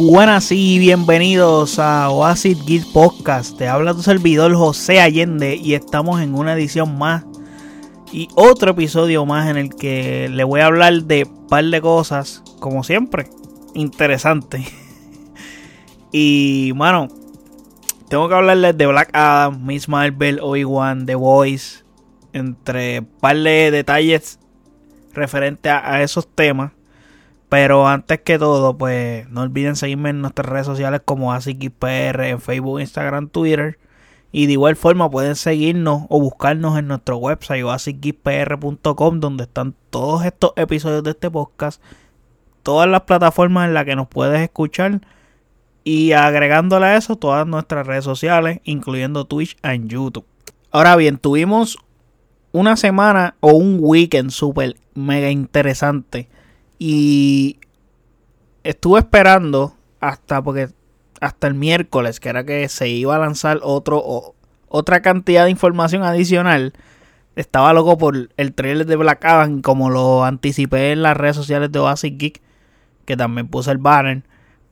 Buenas y bienvenidos a Oasis Geek Podcast. Te habla tu servidor José Allende y estamos en una edición más y otro episodio más en el que le voy a hablar de un par de cosas, como siempre, interesante. y bueno, tengo que hablarles de Black Adam, Miss Marvel, Obi-Wan, The Voice, entre un par de detalles referente a esos temas. Pero antes que todo, pues no olviden seguirme en nuestras redes sociales como ASICPR en Facebook, Instagram, Twitter. Y de igual forma pueden seguirnos o buscarnos en nuestro website o donde están todos estos episodios de este podcast, todas las plataformas en las que nos puedes escuchar y agregándole a eso todas nuestras redes sociales, incluyendo Twitch y YouTube. Ahora bien, tuvimos una semana o un weekend súper mega interesante y estuve esperando hasta porque hasta el miércoles, que era que se iba a lanzar otro otra cantidad de información adicional. Estaba loco por el trailer de Black Adam, como lo anticipé en las redes sociales de Oasis Geek, que también puse el banner.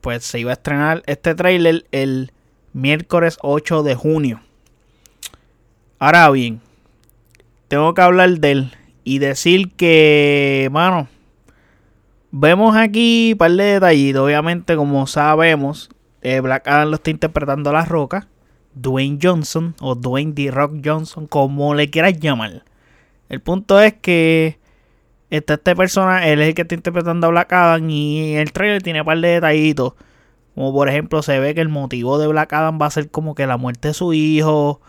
Pues se iba a estrenar este trailer el miércoles 8 de junio. Ahora bien, tengo que hablar de él y decir que, mano, Vemos aquí un par de detallitos. Obviamente, como sabemos, eh, Black Adam lo está interpretando a La Roca. Dwayne Johnson o Dwayne The Rock Johnson, como le quieras llamar. El punto es que está este persona, él es el que está interpretando a Black Adam y el trailer tiene un par de detallitos. Como por ejemplo se ve que el motivo de Black Adam va a ser como que la muerte de su hijo.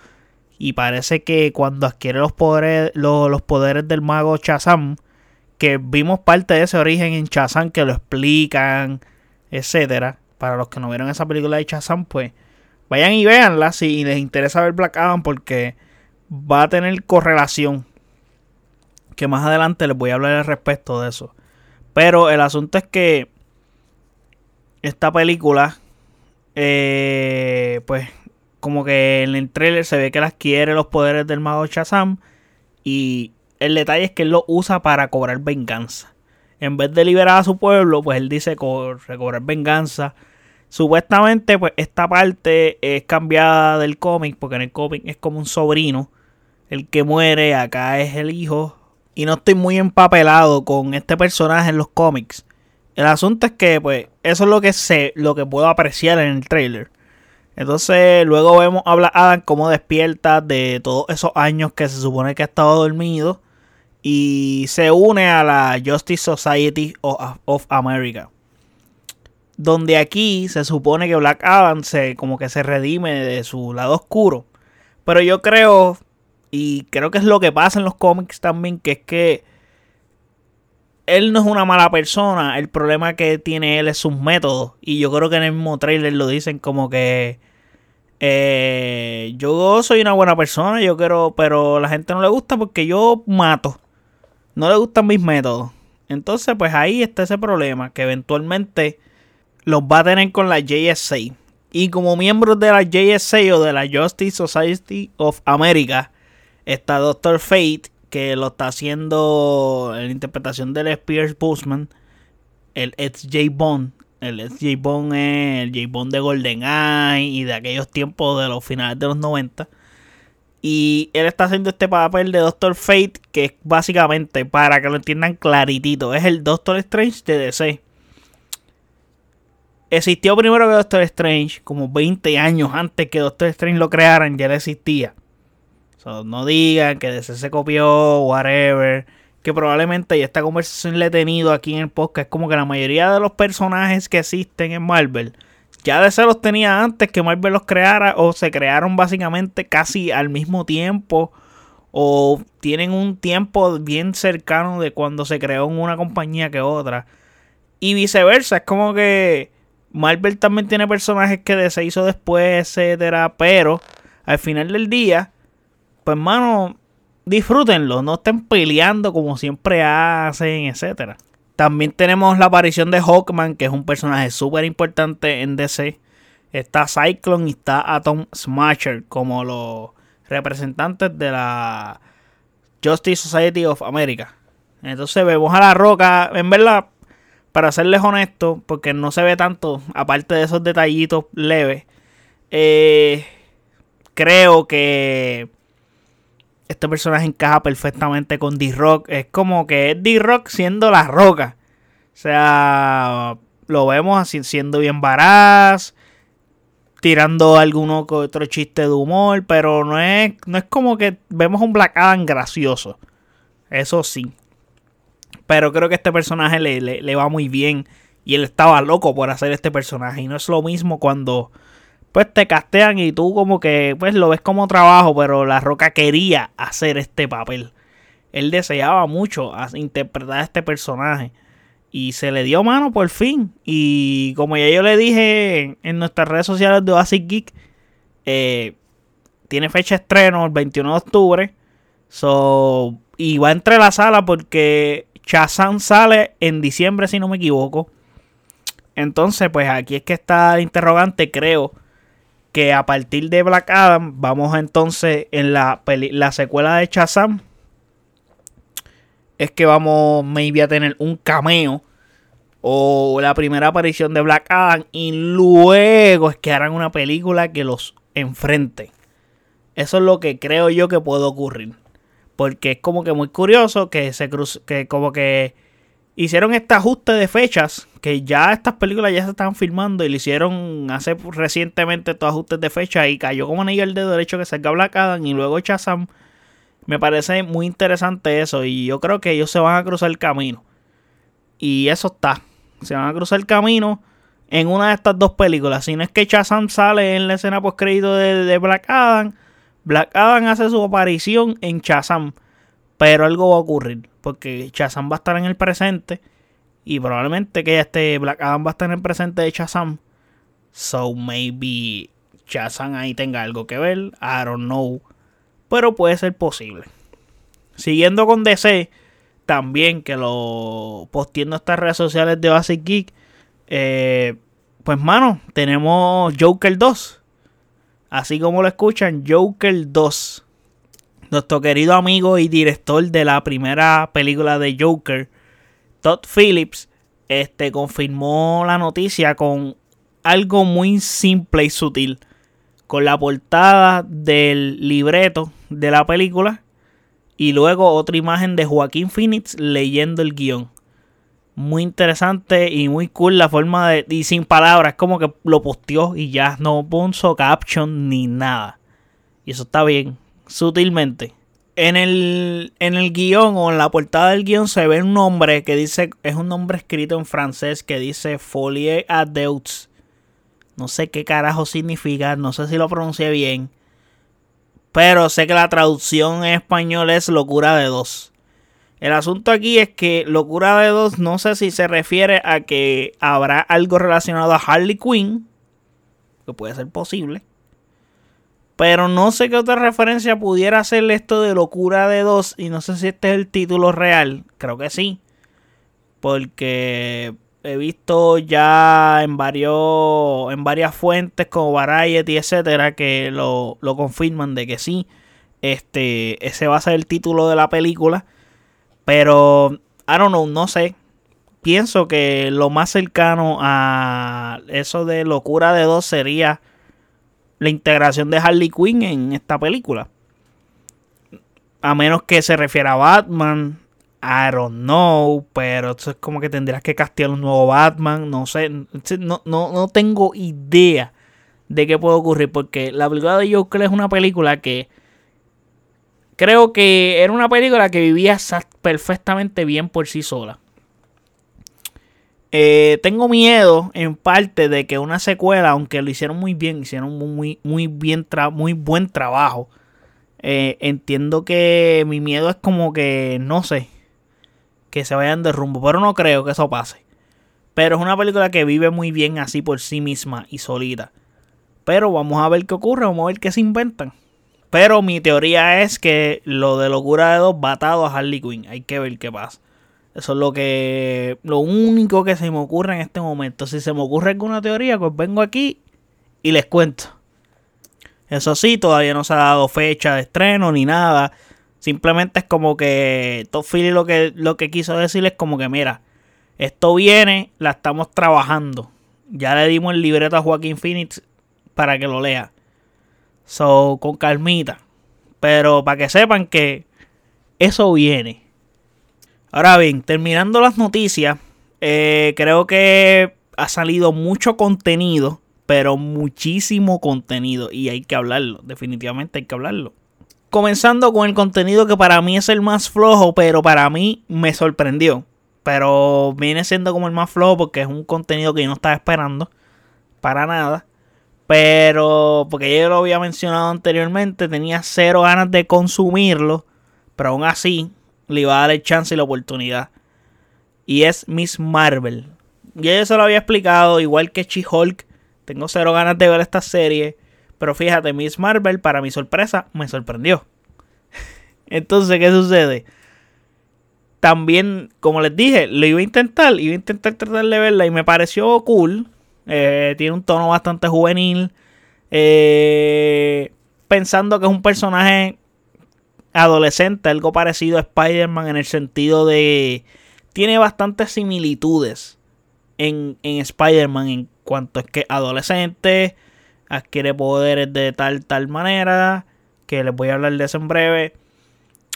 Y parece que cuando adquiere los poderes, los, los poderes del mago Shazam, que vimos parte de ese origen en Chazam que lo explican, etcétera. Para los que no vieron esa película de Chazam, pues vayan y véanla si les interesa ver Black Adam porque va a tener correlación. Que más adelante les voy a hablar al respecto de eso. Pero el asunto es que esta película, eh, pues como que en el trailer se ve que él adquiere los poderes del mago Shazam y el detalle es que él lo usa para cobrar venganza. En vez de liberar a su pueblo, pues él dice cobrar venganza. Supuestamente, pues esta parte es cambiada del cómic, porque en el cómic es como un sobrino. El que muere, acá es el hijo. Y no estoy muy empapelado con este personaje en los cómics. El asunto es que, pues, eso es lo que sé, lo que puedo apreciar en el trailer. Entonces, luego vemos a Adam cómo despierta de todos esos años que se supone que ha estado dormido y se une a la Justice Society of, America. Donde aquí se supone que Black Adam se como que se redime de su lado oscuro. Pero yo creo, y creo que es lo que pasa en los cómics también, que es que él no es una mala persona. El problema que tiene él es sus métodos. Y yo creo que en el mismo trailer lo dicen como que eh, yo soy una buena persona, yo quiero, pero la gente no le gusta porque yo mato no le gustan mis métodos. Entonces, pues ahí está ese problema que eventualmente los va a tener con la JSA. Y como miembros de la JSA o de la Justice Society of America, está Doctor Fate, que lo está haciendo en la interpretación del Spears Busman, el J Bond. El J Bond es el J Bond de GoldenEye y de aquellos tiempos de los finales de los 90. Y él está haciendo este papel de Doctor Fate, que es básicamente, para que lo entiendan claritito, es el Doctor Strange de DC. Existió primero que Doctor Strange, como 20 años antes que Doctor Strange lo crearan, ya existía. no digan que DC se copió, whatever. Que probablemente, y esta conversación le he tenido aquí en el podcast, es como que la mayoría de los personajes que existen en Marvel ya DC los tenía antes que Marvel los creara o se crearon básicamente casi al mismo tiempo o tienen un tiempo bien cercano de cuando se creó una compañía que otra. Y viceversa es como que Marvel también tiene personajes que DC hizo después etcétera pero al final del día pues mano disfrútenlo no estén peleando como siempre hacen etcétera también tenemos la aparición de Hawkman, que es un personaje súper importante en DC. Está Cyclone y está Atom Smasher como los representantes de la Justice Society of America. Entonces vemos a la roca. En verdad, para serles honesto, porque no se ve tanto, aparte de esos detallitos leves, eh, creo que este personaje encaja perfectamente con D-Rock. Es como que es D-Rock siendo la roca. O sea, lo vemos así siendo bien varaz, tirando alguno que otro chiste de humor, pero no es, no es como que vemos un Black Adam gracioso. Eso sí. Pero creo que este personaje le, le, va muy bien. Y él estaba loco por hacer este personaje. Y no es lo mismo cuando pues te castean y tú como que pues lo ves como trabajo, pero La Roca quería hacer este papel. Él deseaba mucho interpretar a este personaje. Y se le dio mano por fin. Y como ya yo le dije en, nuestras redes sociales de Oasis Geek, eh, tiene fecha estreno el 21 de octubre. So, y va entre la sala porque Shazam sale en diciembre, si no me equivoco. Entonces, pues aquí es que está el interrogante. Creo que a partir de Black Adam, vamos entonces en la, la secuela de Shazam. Es que vamos, maybe, a tener un cameo. O la primera aparición de Black Adam. Y luego es que harán una película que los enfrente. Eso es lo que creo yo que puede ocurrir. Porque es como que muy curioso que se cruz que como que hicieron este ajuste de fechas. Que ya estas películas ya se están filmando y le hicieron hace recientemente estos ajustes de fecha. Y cayó como anillo el dedo derecho que salga Black Adam y luego Shazam. Me parece muy interesante eso. Y yo creo que ellos se van a cruzar el camino. Y eso está. Se van a cruzar el camino en una de estas dos películas. Si no es que Shazam sale en la escena post crédito de, Black Adam Black Adam hace su aparición en Shazam. Pero algo va a ocurrir. Porque Shazam va a estar en el presente. Y probablemente que este Black Adam va a estar en el presente de Shazam. So maybe Shazam ahí tenga algo que ver. I don't know. Pero puede ser posible. Siguiendo con DC. También que lo posteando estas redes sociales de Basic Geek. Eh, pues mano, tenemos Joker 2 así como lo escuchan, Joker 2. Nuestro querido amigo y director de la primera película de Joker, Todd Phillips, este, confirmó la noticia con algo muy simple y sutil. Con la portada del libreto de la película y luego otra imagen de Joaquín Phoenix leyendo el guion muy interesante y muy cool la forma de. Y sin palabras, como que lo posteó y ya no puso caption ni nada. Y eso está bien, sutilmente. En el, en el guion o en la portada del guion se ve un nombre que dice. Es un nombre escrito en francés que dice Folie à Deux. No sé qué carajo significa, no sé si lo pronuncié bien. Pero sé que la traducción en español es locura de dos. El asunto aquí es que Locura de Dos no sé si se refiere a que habrá algo relacionado a Harley Quinn, que puede ser posible. Pero no sé qué otra referencia pudiera hacer esto de Locura de Dos y no sé si este es el título real. Creo que sí. Porque he visto ya en varios en varias fuentes como Variety, etcétera, que lo, lo confirman de que sí. Este, ese va a ser el título de la película. Pero, I don't know, no sé. Pienso que lo más cercano a eso de locura de dos sería la integración de Harley Quinn en esta película. A menos que se refiera a Batman. I don't know. Pero eso es como que tendrías que castear un nuevo Batman. No sé. No, no, no tengo idea de qué puede ocurrir. Porque la película de Joker es una película que Creo que era una película que vivía perfectamente bien por sí sola. Eh, tengo miedo en parte de que una secuela, aunque lo hicieron muy bien, hicieron muy, muy, bien muy buen trabajo. Eh, entiendo que mi miedo es como que, no sé, que se vayan de rumbo, pero no creo que eso pase. Pero es una película que vive muy bien así por sí misma y solita. Pero vamos a ver qué ocurre, vamos a ver qué se inventan. Pero mi teoría es que lo de locura de dos va a Harley Quinn. Hay que ver qué pasa. Eso es lo que. Lo único que se me ocurre en este momento. Si se me ocurre alguna teoría, pues vengo aquí y les cuento. Eso sí, todavía no se ha dado fecha de estreno ni nada. Simplemente es como que Top Philly lo que, lo que quiso decir es como que, mira, Esto viene, la estamos trabajando. Ya le dimos el libreto a Joaquín Phoenix para que lo lea. So, con calmita. Pero para que sepan que eso viene. Ahora bien, terminando las noticias, eh, creo que ha salido mucho contenido, pero muchísimo contenido y hay que hablarlo, definitivamente hay que hablarlo. Comenzando con el contenido que para mí es el más flojo, pero para mí me sorprendió. Pero viene siendo como el más flojo porque es un contenido que yo no estaba esperando. Para nada. Pero, porque yo lo había mencionado anteriormente, tenía cero ganas de consumirlo. Pero aún así, le iba a dar el chance y la oportunidad. Y es Miss Marvel. Ya yo se lo había explicado, igual que She-Hulk. Tengo cero ganas de ver esta serie. Pero fíjate, Miss Marvel, para mi sorpresa, me sorprendió. Entonces, ¿qué sucede? También, como les dije, lo iba a intentar. Iba a intentar tratar de verla y me pareció cool. Eh, tiene un tono bastante juvenil. Eh, pensando que es un personaje adolescente, algo parecido a Spider-Man en el sentido de... Tiene bastantes similitudes en, en Spider-Man en cuanto es que adolescente, adquiere poderes de tal, tal manera, que les voy a hablar de eso en breve.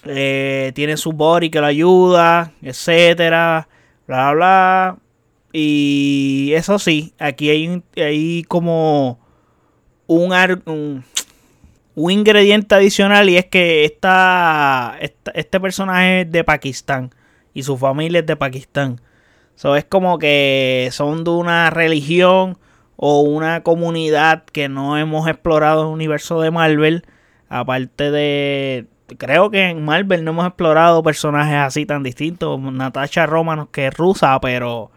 Eh, tiene su body que lo ayuda, etcétera, bla, bla, bla. Y eso sí, aquí hay, hay como un, un, un, ingrediente adicional y es que esta, este personaje es de Pakistán y su familia es de Pakistán. So, es como que son de una religión o una comunidad que no hemos explorado en el universo de Marvel. Aparte de, creo que en Marvel no hemos explorado personajes así tan distintos. Natasha Romanoff que es rusa, pero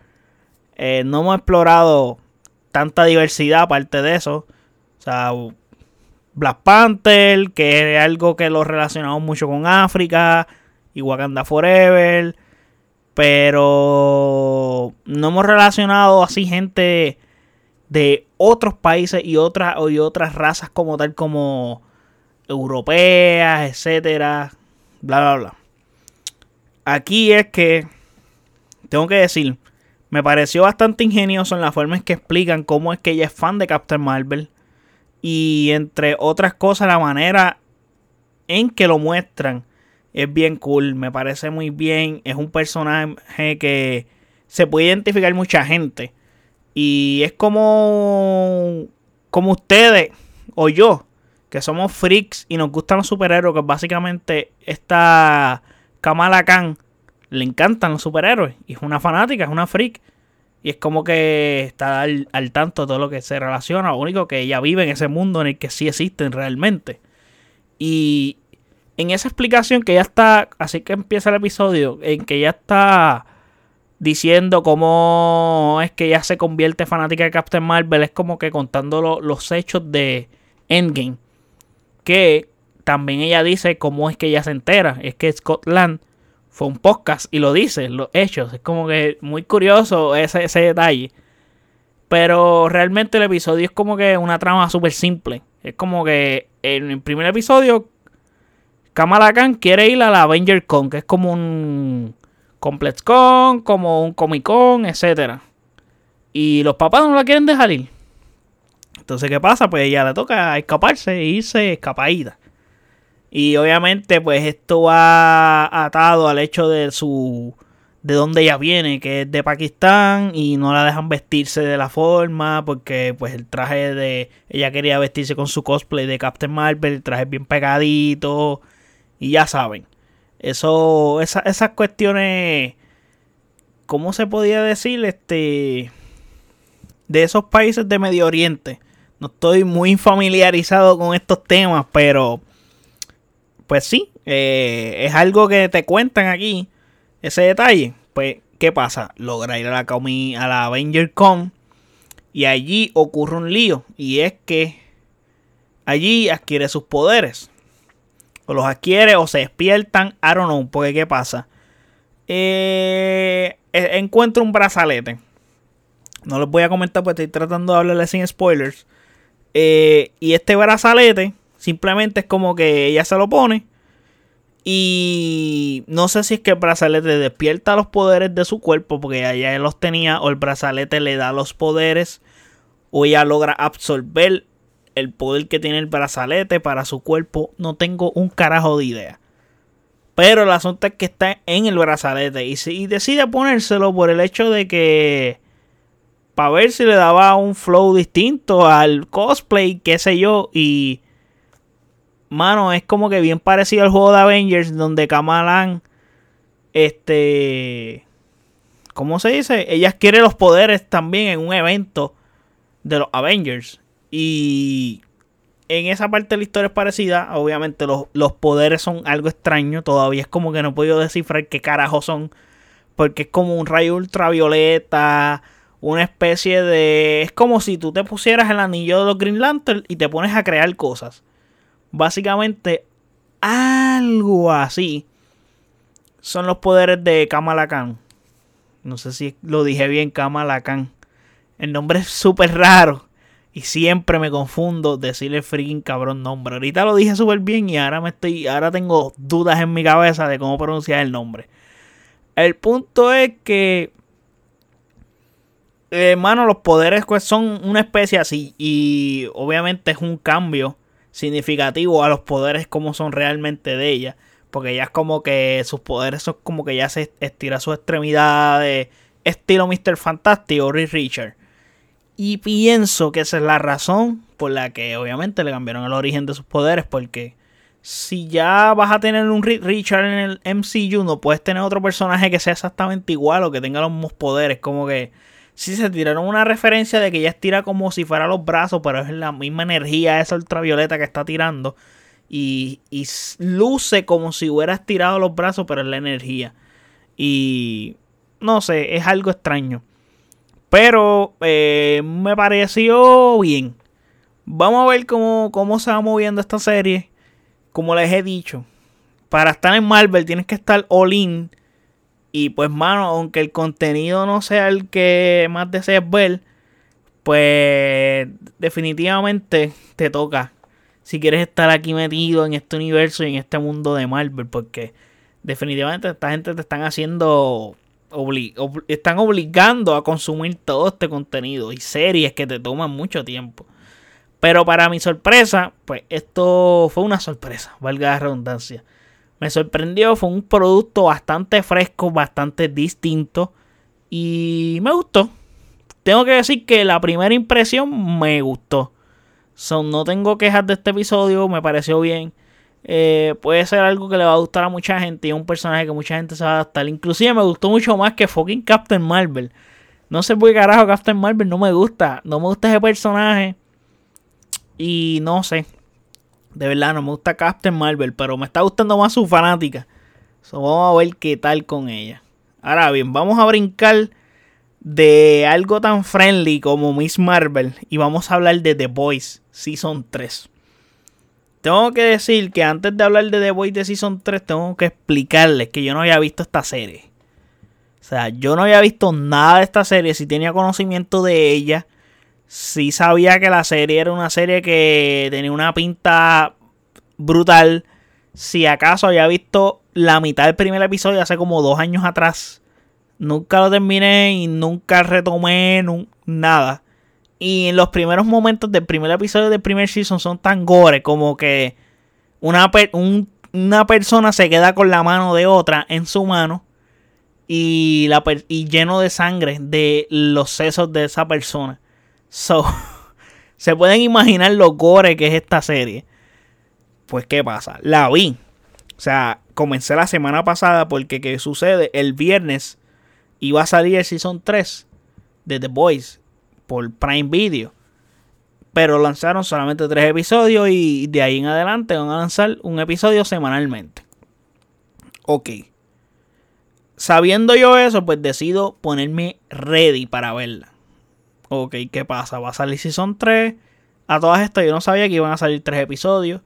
eh, no hemos explorado tanta diversidad aparte de eso. O sea, Black Panther, que es algo que lo relacionamos mucho con África, y Forever. Pero no hemos relacionado así gente de otros países y otras, y otras razas como tal como europeas, etcétera, bla bla bla. Aquí es que tengo que decir, me pareció bastante ingenioso en la forma en que explican cómo es que ella es fan de Captain Marvel. Y entre otras cosas, la manera en que lo muestran es bien cool. Me parece muy bien. Es un personaje que se puede identificar mucha gente. Y es como, como ustedes o yo, que somos freaks y nos gustan los superhéroes, que básicamente esta Kamala Khan le encantan los superhéroes. Y es una fanática, es una freak. Y es como que está al, tanto de todo lo que se relaciona. Lo único que ella vive en ese mundo en el que sí existen realmente. Y en esa explicación que ya está, así que empieza el episodio, en que ya está diciendo cómo es que ella se convierte fanática de Captain Marvel, es como que contando los hechos de Endgame. Que también ella dice cómo es que ella se entera. Es que Scotland fue un podcast y lo dice, los hechos. Es como que muy curioso ese, ese detalle. Pero realmente el episodio es como que una trama súper simple. Es como que en el primer episodio, Kamala Khan quiere ir a la Avenger Con, que es como un Complex Con, como un Comic Con, etc. Y los papás no la quieren dejar ir. Entonces, ¿qué pasa? Pues ella le toca escaparse e irse escapadita. Y obviamente, pues esto va atado al hecho de su. de dónde ella viene, que es de Pakistán, y no la dejan vestirse de la forma, porque pues el traje de. Ella quería vestirse con su cosplay de Captain Marvel, el traje bien pegadito. Y ya saben. Eso. esas cuestiones. ¿Cómo se podía decir? Este. De esos países de Medio Oriente. No estoy muy familiarizado con estos temas, pero pues sí, eh, es algo que te cuentan aquí, ese detalle. Pues, ¿qué pasa? Logra ir a la, a la Avenger Con y allí ocurre un lío. Y es que allí adquiere sus poderes. O los adquiere o se despiertan, I don't know, porque ¿qué pasa? Eh, e, encuentra un brazalete. No les voy a comentar porque estoy tratando de hablarle sin spoilers. Eh, y este brazalete Simplemente es como que ella se lo pone Y no sé si es que el brazalete despierta los poderes de su cuerpo, porque ya los tenía, o el brazalete le da los poderes, o ella logra absorber el poder que tiene el brazalete para su cuerpo. No tengo un carajo de idea. Pero el asunto es que está en el brazalete y, y decide ponérselo por el hecho de que para ver si le daba un flow distinto al cosplay, qué sé yo, y mano, es como que bien parecido al juego de Avengers donde Kamalan este ¿cómo se dice? Ella adquiere los poderes también en un evento de los Avengers y en esa parte de la historia es parecida. Obviamente los, los, poderes son algo extraño. Todavía es como que no he podido descifrar qué carajo son. Porque es como un rayo ultravioleta una especie de... Es como si tú te pusieras el anillo de los Green Lantern y te pones a crear cosas. Básicamente, algo así son los poderes de Kamala Khan. No sé si lo dije bien, Kamala Khan. El nombre es súper raro. Y siempre me confundo decirle freaking cabrón nombre. Ahorita lo dije súper bien y ahora me estoy. Ahora tengo dudas en mi cabeza de cómo pronunciar el nombre. El punto es que hermano, eh, los poderes pues, son una especie así. Y obviamente es un cambio significativo a los poderes como son realmente de ella. Porque ya es como que sus poderes son como que ya se estira sus extremidades. Estilo Mr. Fantastic o Rick Richard. Y pienso que esa es la razón por la que obviamente le cambiaron el origen de sus poderes. Porque si ya vas a tener un Richard en el MCU, no puedes tener otro personaje que sea exactamente igual o que tenga los mismos poderes. Como que Sí, se tiraron una referencia de que ella estira como si fuera los brazos, pero es la misma energía esa ultravioleta que está tirando. Y, y luce como si hubiera estirado los brazos, pero es la energía. Y no sé, es algo extraño. Pero eh, me pareció bien. Vamos a ver cómo, cómo se va moviendo esta serie. Como les he dicho, para estar en Marvel tienes que estar all in y pues, mano, aunque el contenido no sea el que más desees ver, pues definitivamente te toca. Si quieres estar aquí metido en este universo y en este mundo de Marvel, porque definitivamente esta gente te están haciendo están obligando a consumir todo este contenido y series que te toman mucho tiempo. Pero para mi sorpresa, pues esto fue una sorpresa, valga la redundancia me sorprendió. Fue un producto bastante fresco, bastante distinto. Y me gustó. Tengo que decir que la primera impresión me gustó. Son, no tengo quejas de este episodio, me pareció bien. Eh, puede ser algo que le va a gustar a mucha gente y es un personaje que mucha gente se va a adaptar. Inclusive me gustó mucho más que fucking Captain Marvel. No sé por qué carajo Captain Marvel no me gusta. No me gusta ese personaje. Y no sé. De verdad, no me gusta Captain Marvel, pero me está gustando más su fanática. vamos a ver qué tal con ella. Ahora bien, vamos a brincar de algo tan friendly como Miss Marvel y vamos a hablar de The Boys Season 3. Tengo que decir que antes de hablar de The Boys de Season 3, tengo que explicarles que yo no había visto esta serie. O sea, yo no había visto nada de esta serie. Si tenía conocimiento de ella, sí sabía que la serie era una serie que tenía una pinta brutal. Si acaso había visto la mitad del primer episodio hace como dos años atrás. Nunca lo terminé y nunca retomé nada. Y en los primeros momentos del primer episodio del primer season son tan gore como que una, una persona se queda con la mano de otra en su mano y, la, y lleno de sangre de los sesos de esa persona. So, se pueden imaginar lo gore que es esta serie. Pues, ¿qué pasa? La vi. O sea, comencé la semana pasada porque, ¿qué sucede? El viernes iba a salir el Season 3 de The Boys por Prime Video. Pero lanzaron solamente tres episodios y de ahí en adelante van a lanzar un episodio semanalmente. Ok. Sabiendo yo eso, pues decido ponerme ready para verla. Ok, ¿qué pasa? Va a salir Season 3. A todas estas yo no sabía que iban a salir tres episodios.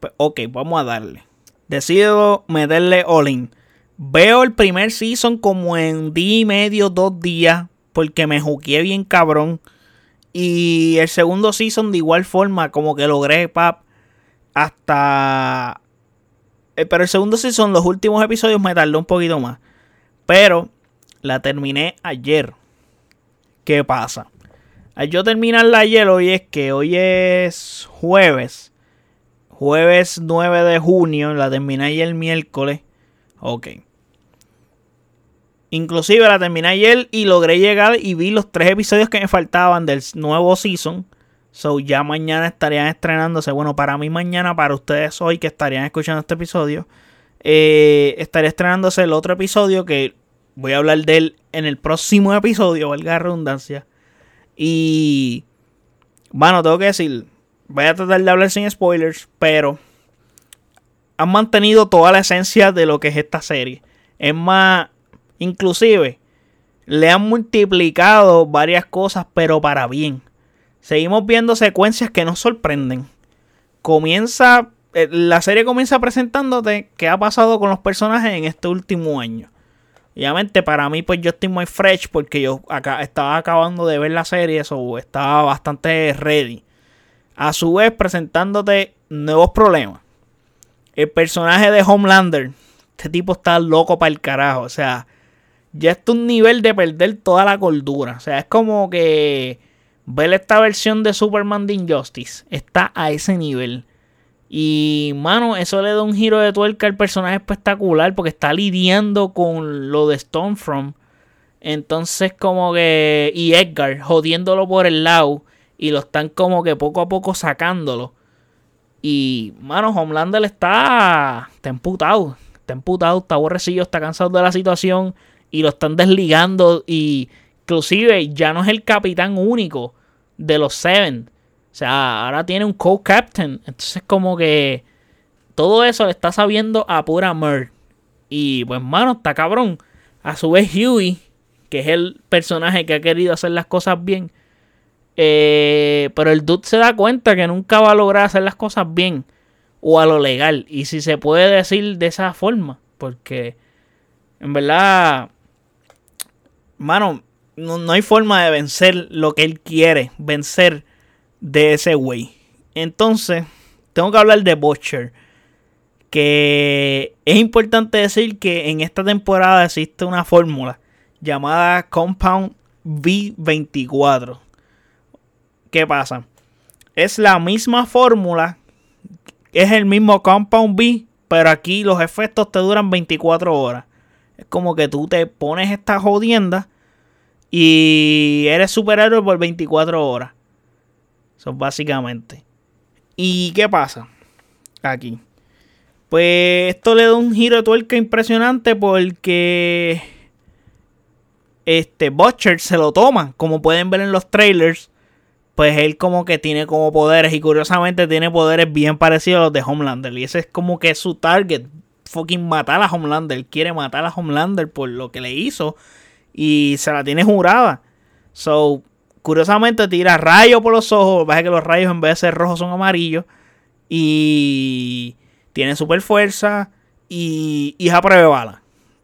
Pues, ok, vamos a darle. Decido meterle all in. Veo el primer season como en día y medio, dos días. Porque me juqué bien cabrón. Y el segundo season de igual forma, como que logré, pap, hasta eh, pero el segundo season, los últimos episodios me tardó un poquito más. Pero la terminé ayer. ¿Qué pasa? Al yo terminarla ayer, hoy es que hoy es jueves. Jueves 9 de junio. La terminé ayer el miércoles. Ok. Inclusive la terminé ayer y logré llegar y vi los tres episodios que me faltaban del nuevo season. So ya mañana estarían estrenándose. Bueno, para mí mañana, para ustedes hoy que estarían escuchando este episodio. Eh, estaría estrenándose el otro episodio que voy a hablar de él en el próximo episodio, valga la redundancia. Y bueno, tengo que decir, voy a tratar de hablar sin spoilers, pero han mantenido toda la esencia de lo que es esta serie. Es más, Inclusive, le han multiplicado varias cosas, pero para bien. Seguimos viendo secuencias que nos sorprenden. Comienza, eh, la serie comienza presentándote qué ha pasado con los personajes en este último año. Obviamente para mí pues yo estoy muy fresh porque yo acá estaba acabando de ver la serie, eso estaba bastante ready. A su vez presentándote nuevos problemas. El personaje de Homelander, este tipo está loco para el carajo, o sea, ya está un nivel de perder toda la cordura. O sea, es como que ver esta versión de Superman de Injustice está a ese nivel. Y, mano, eso le da un giro de tuerca al personaje espectacular porque está lidiando con lo de Stormfront. Entonces, como que. Y Edgar jodiéndolo por el lado. Y lo están como que poco a poco sacándolo. Y, mano, Homelander está. Está emputado. Está emputado, está aborrecido, está cansado de la situación y lo están desligando y inclusive ya no es el capitán único de los Seven. O sea, ahora tiene un co-captain. Entonces como que todo eso le está sabiendo a pura Mer. Y pues mano, está cabrón. A su vez Huey, que es el personaje que ha querido hacer las cosas bien. Eh, pero el dude se da cuenta que nunca va a lograr hacer las cosas bien. O a lo legal. Y si se puede decir de esa forma. Porque en verdad mano, no, hay forma de vencer lo que él quiere vencer de ese güey. Entonces, tengo que hablar de Butcher. Que es importante decir que en esta temporada existe una fórmula llamada Compound V24. ¿Qué pasa? Es la misma fórmula, es el mismo Compound V, pero aquí los efectos te duran 24 horas. Es como que tú te pones esta jodienda y eres superhéroe por 24 horas. Eso básicamente. ¿Y qué pasa? Aquí. Pues esto le da un giro de tuerca impresionante porque este Butcher se lo toma, como pueden ver en los trailers. Pues él como que tiene como poderes y curiosamente tiene poderes bien parecidos a los de Homelander. Y ese es como que su target. Fucking matar a Homelander. quiere matar a Homelander por lo que le hizo y se la tiene jurada. So, curiosamente tira rayos por los ojos. Pasa que los rayos en vez de ser rojos son amarillos. Y tiene super fuerza. Y, y es a.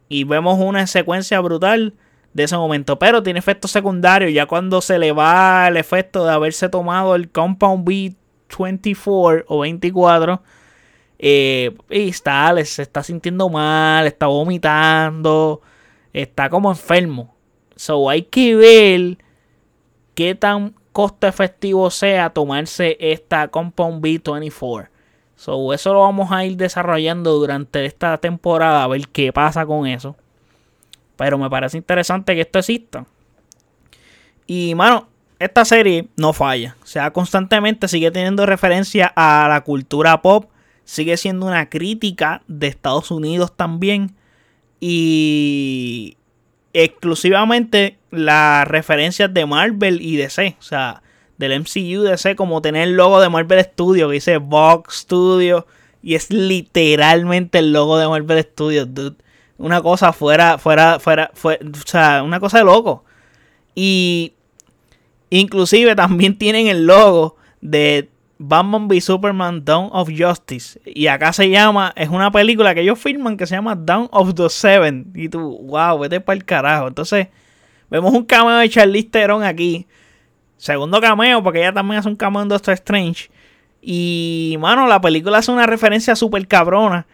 Y vemos una secuencia brutal de ese momento. Pero tiene efectos secundarios. Ya cuando se le va el efecto de haberse tomado el Compound B24 o 24. Eh, y está, se está sintiendo mal, está vomitando está como enfermo. So hay que ver qué tan costo efectivo sea tomarse esta Compound B24. So eso lo vamos a ir desarrollando durante esta temporada a ver qué pasa con eso. Pero me parece interesante que esto exista. Y mano, esta serie no falla. O sea, constantemente sigue teniendo referencia a la cultura pop. Sigue siendo una crítica de Estados Unidos también y exclusivamente las referencias de Marvel y DC, o sea, del MCU DC, como tener el logo de Marvel Studios que dice Vox Studio y es literalmente el logo de Marvel Studios, dude. Una cosa fuera, fuera, fuera, fuera, o sea, una cosa de loco. Y inclusive también tienen el logo de Batman v Superman Dawn of Justice. Y acá se llama, es una película que ellos filman que se llama Dawn of the Seven. Y tú, wow, vete para el carajo. Entonces, vemos un cameo de Charlize Theron aquí. Segundo cameo, porque ella también hace un cameo en Doctor Strange. Y, mano, la película hace una referencia súper cabrona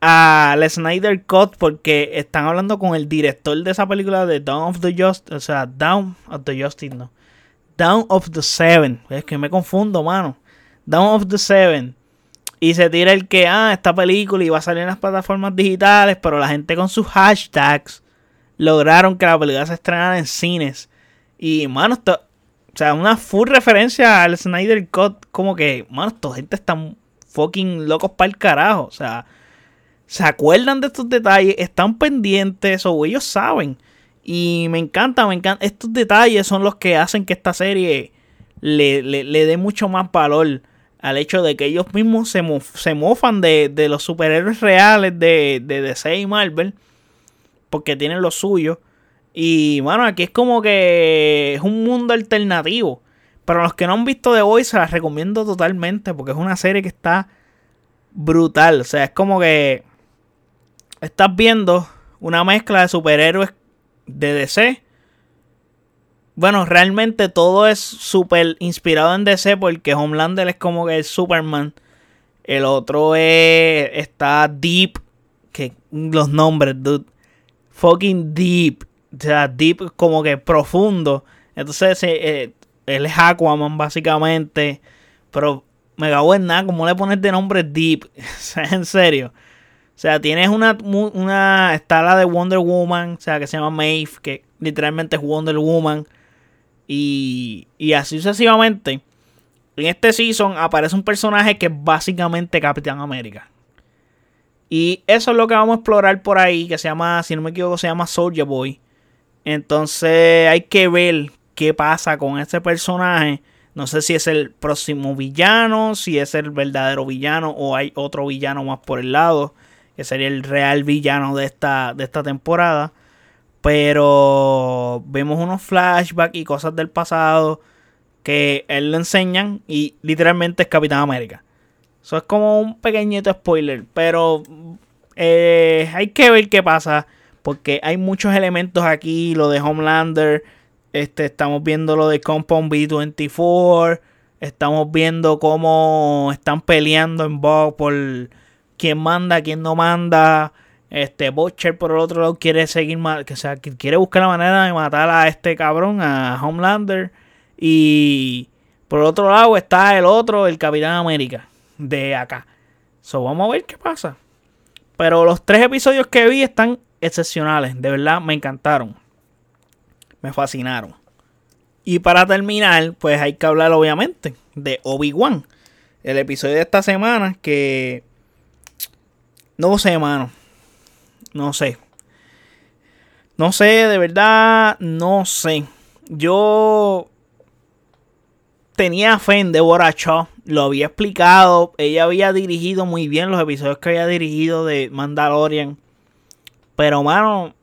al Snyder Cut porque están hablando con el director de esa película de Dawn of the Justice, o sea, Down of the Justice, no. Down of the Seven. Es que me confundo, mano. Down of the Seven. Y se tira el que, ah, esta película iba a salir en las plataformas digitales, pero la gente con sus hashtags lograron que la película se estrenara en cines. Y, mano, esto, o sea, una full referencia al Snyder Cut, como que, mano, esta gente está fucking locos para el carajo. O sea, se acuerdan de estos detalles, están pendientes, o ellos saben. Y me encanta, me encanta. Estos detalles son los que hacen que esta serie le, le, dé mucho más valor al hecho de que ellos mismos se, se mofan de, de, los superhéroes reales de, de DC y Marvel. Porque tienen lo suyo. Y bueno, aquí es como que es un mundo alternativo. Pero los que no han visto The Voice se las recomiendo totalmente. Porque es una serie que está brutal. O sea, es como que estás viendo una mezcla de superhéroes de DC. Bueno, realmente todo es súper inspirado en DC porque Homelander es como que el Superman. El otro es. Está Deep. Que los nombres, dude. Fucking Deep. O sea, Deep como que profundo. Entonces, eh, él es Aquaman básicamente. Pero me cago en nada. ¿Cómo le pones de nombre Deep? en serio. O sea, tienes una, una. Está la de Wonder Woman, o sea, que se llama Maeve, que literalmente es Wonder Woman. Y, y así sucesivamente. En este season aparece un personaje que es básicamente Capitán América. Y eso es lo que vamos a explorar por ahí, que se llama, si no me equivoco, se llama Soldier Boy. Entonces hay que ver qué pasa con este personaje. No sé si es el próximo villano, si es el verdadero villano o hay otro villano más por el lado que sería el real villano de esta, de esta temporada. Pero vemos unos flashbacks y cosas del pasado que él le enseñan y literalmente es Capitán América. Eso es como un pequeñito spoiler, pero eh, hay que ver qué pasa porque hay muchos elementos aquí, lo de Homelander, este, estamos viendo lo de Compound B24, estamos viendo cómo están peleando en Bog por quién manda, quién no manda. Este Butcher por el otro lado quiere seguir que sea, quiere buscar la manera de matar a este cabrón, a Homelander. Y por el otro lado está el otro, el Capitán América de acá. So vamos a ver qué pasa. Pero los tres episodios que vi están excepcionales, de verdad me encantaron. Me fascinaron. Y para terminar, pues hay que hablar obviamente de Obi-Wan. El episodio de esta semana que no sé, mano. No sé. No sé, de verdad, no sé. Yo tenía fe en Deborah Shaw. Lo había explicado. Ella había dirigido muy bien los episodios que había dirigido de Mandalorian. Pero, mano,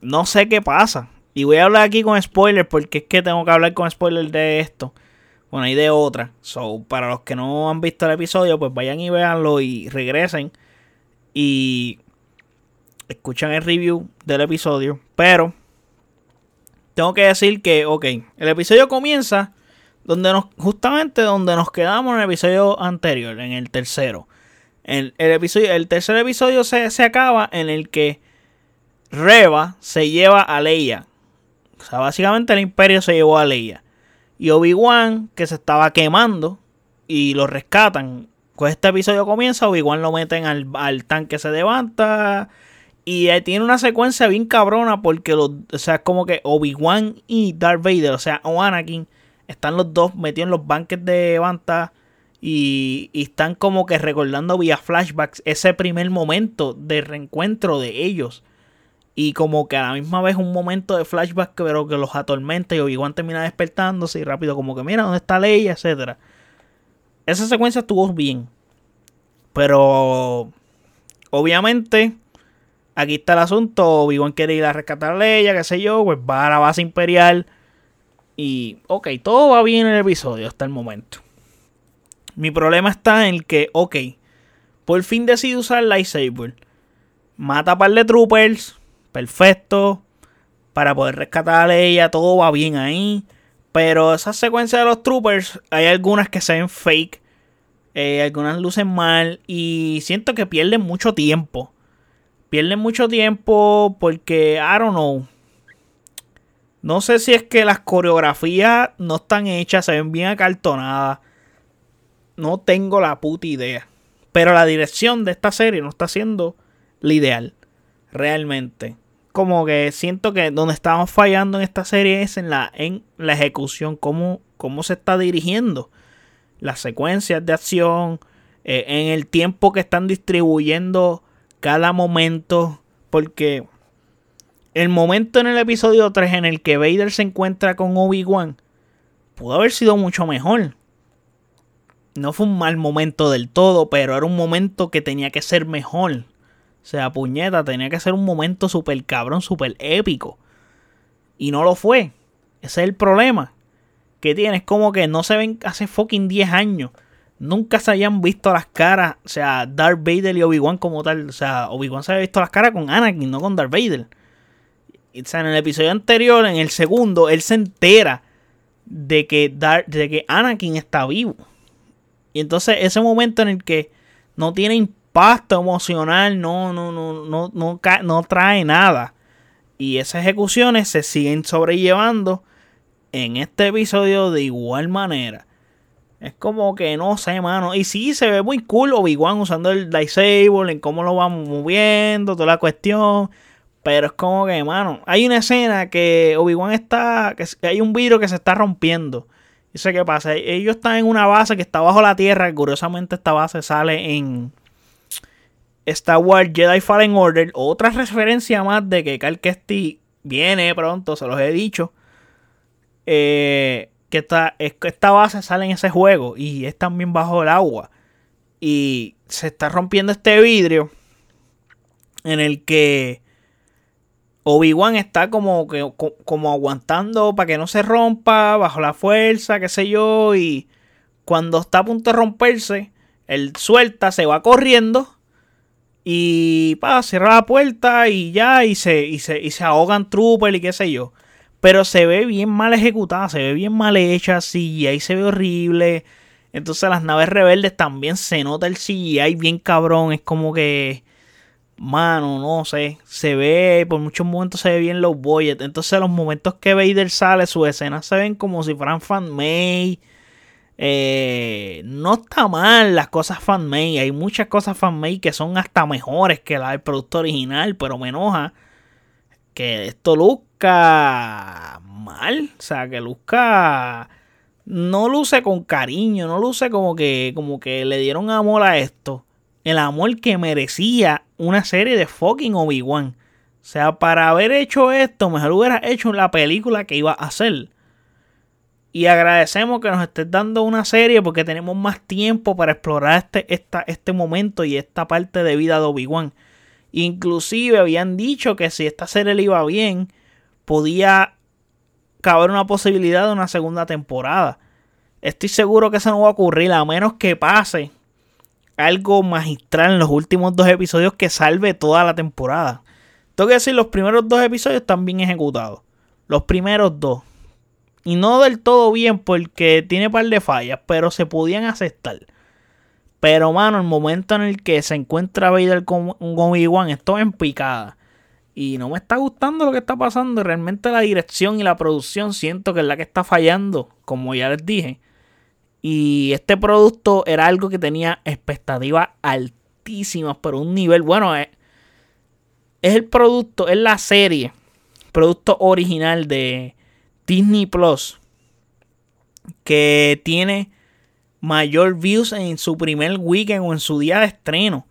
no sé qué pasa. Y voy a hablar aquí con spoilers porque es que tengo que hablar con spoilers de esto. Bueno, y de otra. So, para los que no han visto el episodio, pues vayan y véanlo y regresen y escuchan el review del episodio. Pero tengo que decir que, ok, el episodio comienza donde justamente donde nos quedamos en el episodio anterior, en el tercero. El, episodio, el tercer episodio se, se, acaba en el que Reva se lleva a Leia. O sea, básicamente el imperio se llevó a Leia. Y Obi-Wan, que se estaba quemando, y lo rescatan pues este episodio comienza, Obi-Wan lo meten al, al, tanque, se levanta. Y tiene una secuencia bien cabrona porque los, o sea, es como que Obi-Wan y Darth Vader, o sea, o Anakin, están los dos metidos en los banques de Banta y, y, están como que recordando vía flashbacks ese primer momento de reencuentro de ellos. Y como que a la misma vez un momento de flashback pero que los atormenta y Obi-Wan termina despertándose y rápido como que mira dónde está Leia, etcétera. Esa secuencia estuvo bien. Pero obviamente aquí está el asunto. Obi-Wan quiere ir a rescatar a Leia, qué sé yo, pues va a la base imperial. Y ok, todo va bien en el episodio hasta el momento. Mi problema está en que, ok, por fin decide usar el lightsaber. Mata a par de troopers. Perfecto. Para poder rescatar a Leia, todo va bien ahí. Pero esa secuencia de los troopers, hay algunas que se ven fake. Eh, algunas lucen mal. Y siento que pierden mucho tiempo. Pierden mucho tiempo porque, I don't know. No sé si es que las coreografías no están hechas, se ven bien acartonadas. No tengo la puta idea. Pero la dirección de esta serie no está siendo la ideal. Realmente. Como que siento que donde estamos fallando en esta serie es en la, en la ejecución. Cómo, cómo se está dirigiendo. Las secuencias de acción. Eh, en el tiempo que están distribuyendo cada momento. Porque el momento en el episodio 3 en el que Vader se encuentra con Obi-Wan pudo haber sido mucho mejor. No fue un mal momento del todo, pero era un momento que tenía que ser mejor. O sea, puñeta, tenía que ser un momento súper cabrón, súper épico. Y no lo fue. Ese es el problema. Que tienes como que no se ven hace fucking 10 años. Nunca se hayan visto las caras. O sea, Darth Vader y Obi-Wan como tal. O sea, Obi-Wan se había visto las caras con Anakin, no con Darth Vader o sea, en el episodio anterior, en el segundo, él se entera de que, de que Anakin está vivo. Y entonces ese momento en el que no tiene impacto emocional, no, no, no, no, no, no trae nada. Y esas ejecuciones se siguen sobrellevando en este episodio de igual manera. Es como que no sé, mano. Y sí, se ve muy cool Obi-Wan usando el lightsaber, en cómo lo vamos moviendo, toda la cuestión. Pero es como que, mano, hay una escena que Obi-Wan está. que hay un vidrio que se está rompiendo. Y sé qué pasa. Ellos están en una base que está bajo la tierra. curiosamente, esta base sale en. Star Wars Jedi Fallen Order. Otra referencia más de que Cal Kestis viene pronto, se los he dicho. Eh, que esta, esta base sale en ese juego y es también bajo el agua. Y se está rompiendo este vidrio en el que Obi-Wan está como, que, como aguantando para que no se rompa, bajo la fuerza, qué sé yo, y cuando está a punto de romperse, él suelta, se va corriendo y pa, cierra la puerta y ya, y se, y se, y se ahogan Trooper y qué sé yo. Pero se ve bien mal ejecutada, se ve bien mal hecha, ahí se ve horrible. Entonces las naves rebeldes también se nota el CGI bien cabrón, es como que mano, no sé, se ve, por muchos momentos se ve bien los budget. Entonces los momentos que Vader sale, sus escenas se ven como si fueran fan-made. Eh, no está mal las cosas fan-made. Hay muchas cosas fan-made que son hasta mejores que la del producto original, pero me enoja que esto luzca mal. O sea, que luzca... No luce con cariño, no luce como que, como que le dieron amor a esto el amor que merecía una serie de fucking Obi-Wan. O sea, para haber hecho esto, mejor hubiera hecho la película que iba a hacer. Y agradecemos que nos estés dando una serie porque tenemos más tiempo para explorar este, este momento y esta parte de vida de Obi-Wan. Inclusive habían dicho que si esta serie le iba bien, podía caber una posibilidad de una segunda temporada. Estoy seguro que eso no va a ocurrir a menos que pase algo magistral en los últimos dos episodios que salve toda la temporada. Tengo que decir, los primeros dos episodios están bien ejecutados. Los primeros dos. Y no del todo bien porque tiene par de fallas, pero se podían aceptar. Pero, mano, el momento en el que se encuentra Vader con, Obi-Wan, esto en picada. Y no me está gustando lo que está pasando. Realmente la dirección y la producción siento que es la que está fallando, como ya les dije. Y este producto era algo que tenía expectativas altísimas, pero un nivel, bueno, es, es el producto, es la serie, producto original de Disney Plus, que tiene mayor views en su primer weekend o en su día de estreno.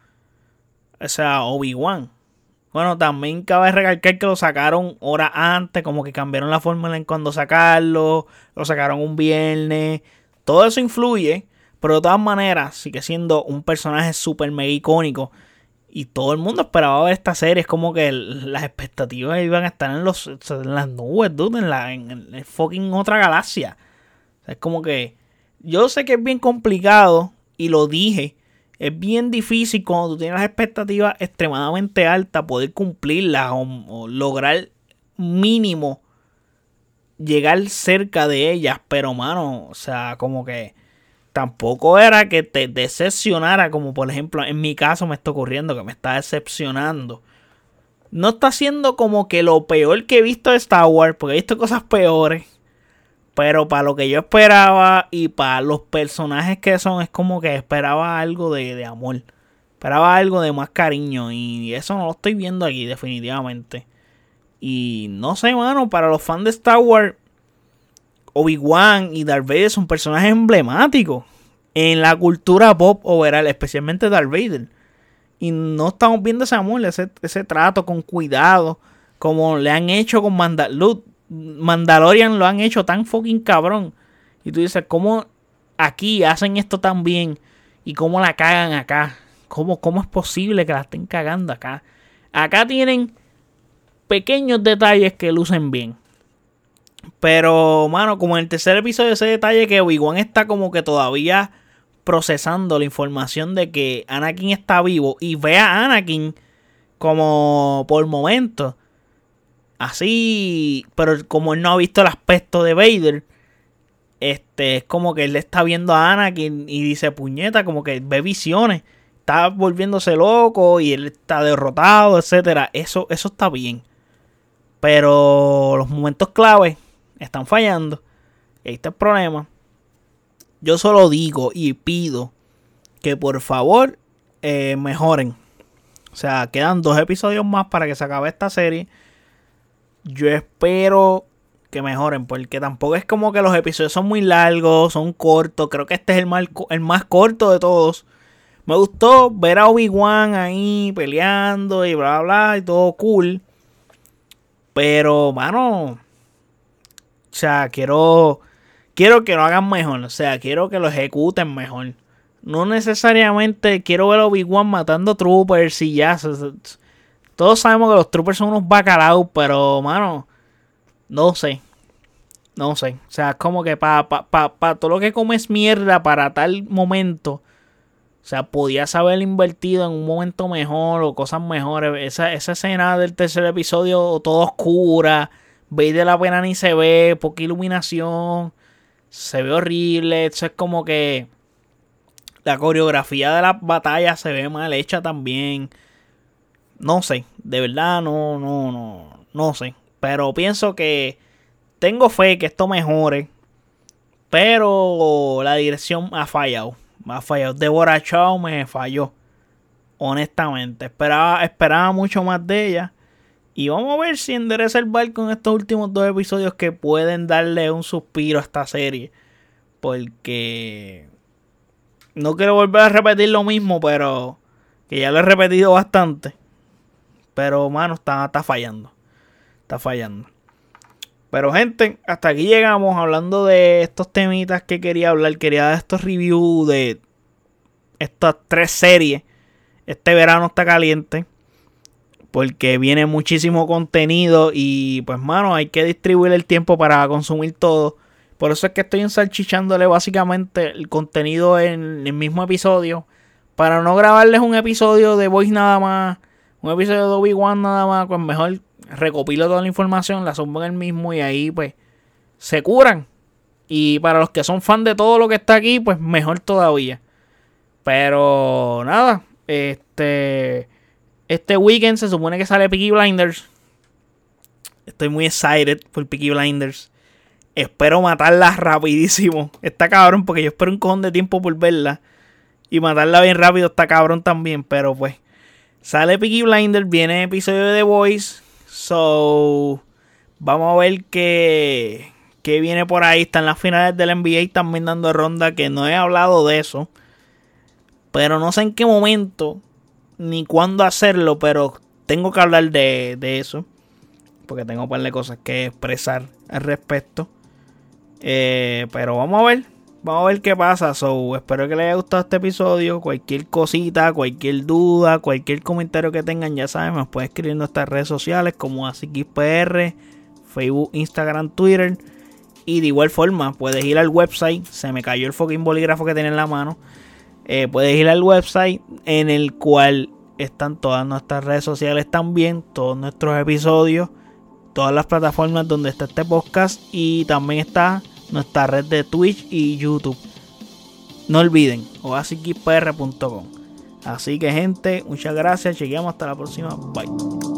O sea, Obi-Wan. Bueno, también cabe recalcar que lo sacaron horas antes, como que cambiaron la fórmula en cuando sacarlo, lo sacaron un viernes, todo eso influye, pero de todas maneras sigue siendo un personaje súper mega icónico. Y todo el mundo esperaba ver esta serie. Es como que las expectativas iban a estar en, los, las nubes, dude, en, la, en, fucking otra galaxia. es como que yo sé que es bien complicado y lo dije. Es bien difícil cuando tú tienes las expectativas extremadamente altas poder cumplirlas o lograr mínimo llegar cerca de ellas, pero mano, o sea, como que tampoco era que te decepcionara, como por ejemplo en mi caso me está ocurriendo, que me está decepcionando. No está siendo como que lo peor que he visto de Star Wars, porque he visto cosas peores. Pero para lo que yo esperaba y para los personajes que son, es como que esperaba algo de, de amor. Esperaba algo de más cariño. Y eso no lo estoy viendo aquí, definitivamente. Y no sé, mano, para los fans de Star Wars, Obi-Wan y Darth Vader son personajes emblemáticos en la cultura pop overall, especialmente Darth Vader. Y no estamos viendo ese amor, ese, trato con cuidado, como le han hecho con Mandalorian, lo han hecho tan fucking cabrón. Y tú dices, ¿cómo aquí hacen esto tan bien? ¿Y cómo la cagan acá? ¿Cómo, cómo es posible que la estén cagando acá? Acá tienen pequeños detalles que lucen bien. Pero, mano, como en el tercer episodio, ese detalle que Obi-Wan está como que todavía procesando la información de que Anakin está vivo y ve a Anakin como por momentos. Así, pero como él no ha visto el aspecto de Vader, este es como que él está viendo a Anakin y dice puñeta, como que ve visiones, está volviéndose loco y él está derrotado, etcétera. Eso, eso está bien. Pero los momentos clave están fallando. Y ahí está el problema. Yo solo digo y pido que por favor eh, mejoren. O sea, quedan dos episodios más para que se acabe esta serie. Yo espero que mejoren, porque tampoco es como que los episodios son muy largos, son cortos. Creo que este es el más, el más corto de todos. Me gustó ver a Obi-Wan ahí peleando y bla, bla, y todo cool. Pero, mano, o sea, quiero, quiero que lo hagan mejor. O sea, quiero que lo ejecuten mejor. No necesariamente quiero ver a Obi-Wan matando troopers y ya. Todos sabemos que los troopers son unos bacalaos, pero, mano, no sé. No sé. O sea, es como que para pa, todo lo que comes mierda para tal momento. O sea, podías haber invertido en un momento mejor o cosas mejores. Esa, esa escena del tercer episodio, todo oscura veis de la pena ni se ve, poca iluminación, se ve horrible, eso es como que la coreografía de la batalla se ve mal hecha también. No sé, de verdad no, no, no, no sé. Pero pienso que tengo fe que esto mejore. Pero la dirección ha fallado. Ha fallado. Deborah Chow me falló. Honestamente. Esperaba, esperaba mucho más de ella. Y vamos a ver si endereza el barco en estos últimos dos episodios que pueden darle un suspiro a esta serie. Porque no quiero volver a repetir lo mismo, pero que ya lo he repetido bastante. Pero, mano, está, está fallando. Está fallando. Pero, gente, hasta aquí llegamos hablando de estos temitas que quería hablar. Quería dar estos reviews de estas tres series. Este verano está caliente porque viene muchísimo contenido y pues mano, hay que distribuir el tiempo para consumir todo. Por eso es que estoy ensalchichándole básicamente el contenido en el mismo episodio. Para no grabarles un episodio de Voice nada más, un episodio de Obi-Wan nada más, pues mejor recopilo toda la información, la subo en el mismo y ahí pues se curan. Y para los que son fan de todo lo que está aquí, pues mejor todavía. Pero nada, este este weekend se supone que sale Peaky Blinders. Estoy muy excited por Peaky Blinders. Espero matarla rapidísimo. Está cabrón porque yo espero un cojón de tiempo por verla. Y matarla bien rápido está cabrón también. Pero pues. Sale Peaky Blinders. Viene episodio de The Voice. So. Vamos a ver qué, qué viene por ahí. Están las finales del NBA también dando ronda. Que no he hablado de eso. Pero no sé en qué momento ni cuándo hacerlo, pero tengo que hablar de, eso. Porque tengo un par de cosas que expresar al respecto. Eh, pero vamos a ver. Vamos a ver qué pasa. So, espero que les haya gustado este episodio. Cualquier cosita, cualquier duda, cualquier comentario que tengan, ya saben, me pueden escribir en nuestras redes sociales como AsiKisPR, Facebook, Instagram, Twitter. Y de igual forma, puedes ir al website. Se me cayó el fucking bolígrafo que tiene en la mano eh, puedes ir al website en el cual están todas nuestras redes sociales también, todos nuestros episodios, todas las plataformas donde está este podcast y también está nuestra red de Twitch y YouTube. no olviden, oasisgeekpr.com. Así que gente, muchas gracias, lleguemos hasta la próxima, bye.